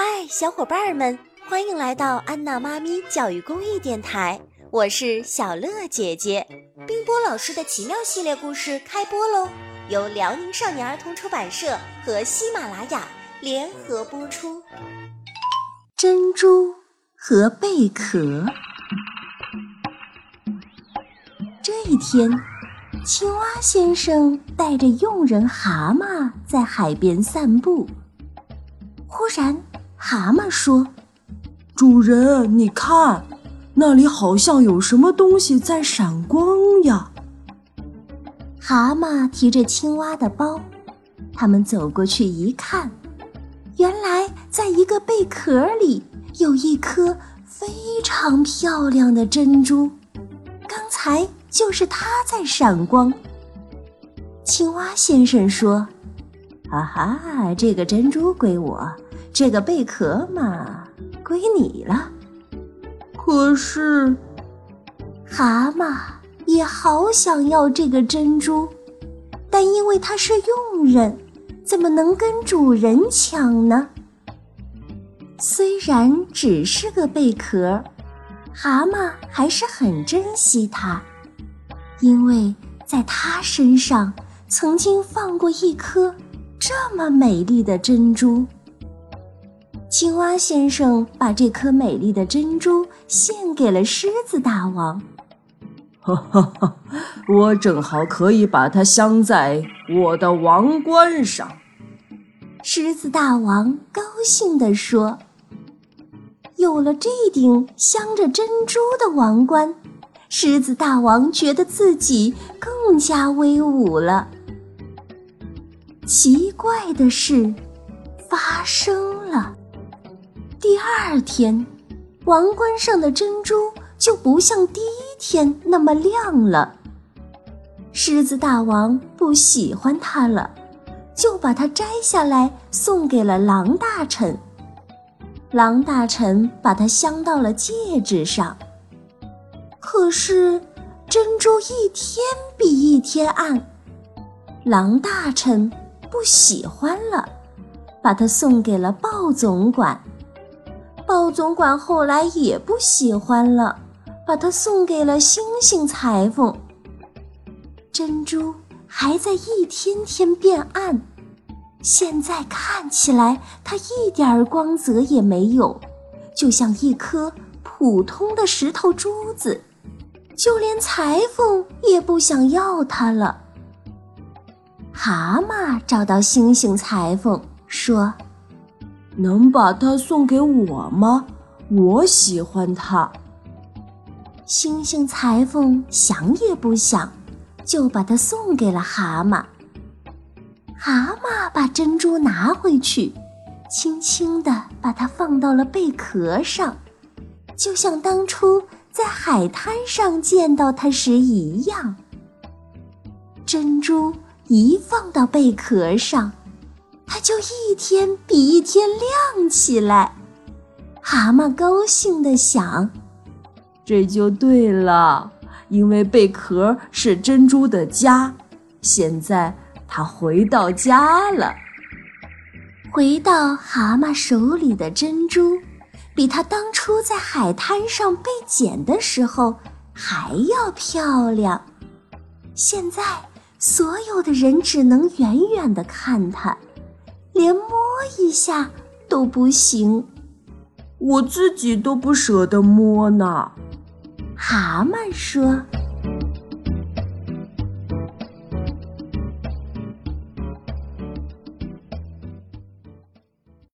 嗨，小伙伴们，欢迎来到安娜妈咪教育公益电台，我是小乐姐姐。冰波老师的奇妙系列故事开播喽，由辽宁少年儿童出版社和喜马拉雅联合播出。珍珠和贝壳。这一天，青蛙先生带着佣人蛤蟆在海边散步。忽然，蛤蟆说：“主人，你看，那里好像有什么东西在闪光呀。”蛤蟆提着青蛙的包，他们走过去一看，原来在一个贝壳里有一颗非常漂亮的珍珠，刚才就是它在闪光。青蛙先生说。哈哈，这个珍珠归我，这个贝壳嘛，归你了。可是，蛤蟆也好想要这个珍珠，但因为它是佣人，怎么能跟主人抢呢？虽然只是个贝壳，蛤蟆还是很珍惜它，因为在它身上曾经放过一颗。这么美丽的珍珠，青蛙先生把这颗美丽的珍珠献给了狮子大王。哈哈哈！我正好可以把它镶在我的王冠上。狮子大王高兴地说：“有了这顶镶着珍珠的王冠，狮子大王觉得自己更加威武了。”奇怪的事发生了。第二天，王冠上的珍珠就不像第一天那么亮了。狮子大王不喜欢它了，就把它摘下来送给了狼大臣。狼大臣把它镶到了戒指上。可是，珍珠一天比一天暗。狼大臣。不喜欢了，把它送给了鲍总管。鲍总管后来也不喜欢了，把它送给了星星裁缝。珍珠还在一天天变暗，现在看起来它一点光泽也没有，就像一颗普通的石头珠子，就连裁缝也不想要它了。蛤蟆找到星星裁缝，说：“能把它送给我吗？我喜欢它。”星星裁缝想也不想，就把它送给了蛤蟆。蛤蟆把珍珠拿回去，轻轻地把它放到了贝壳上，就像当初在海滩上见到它时一样。珍珠。一放到贝壳上，它就一天比一天亮起来。蛤蟆高兴地想：“这就对了，因为贝壳是珍珠的家。现在它回到家了。回到蛤蟆手里的珍珠，比它当初在海滩上被捡的时候还要漂亮。现在。”所有的人只能远远的看它，连摸一下都不行。我自己都不舍得摸呢。蛤蟆说。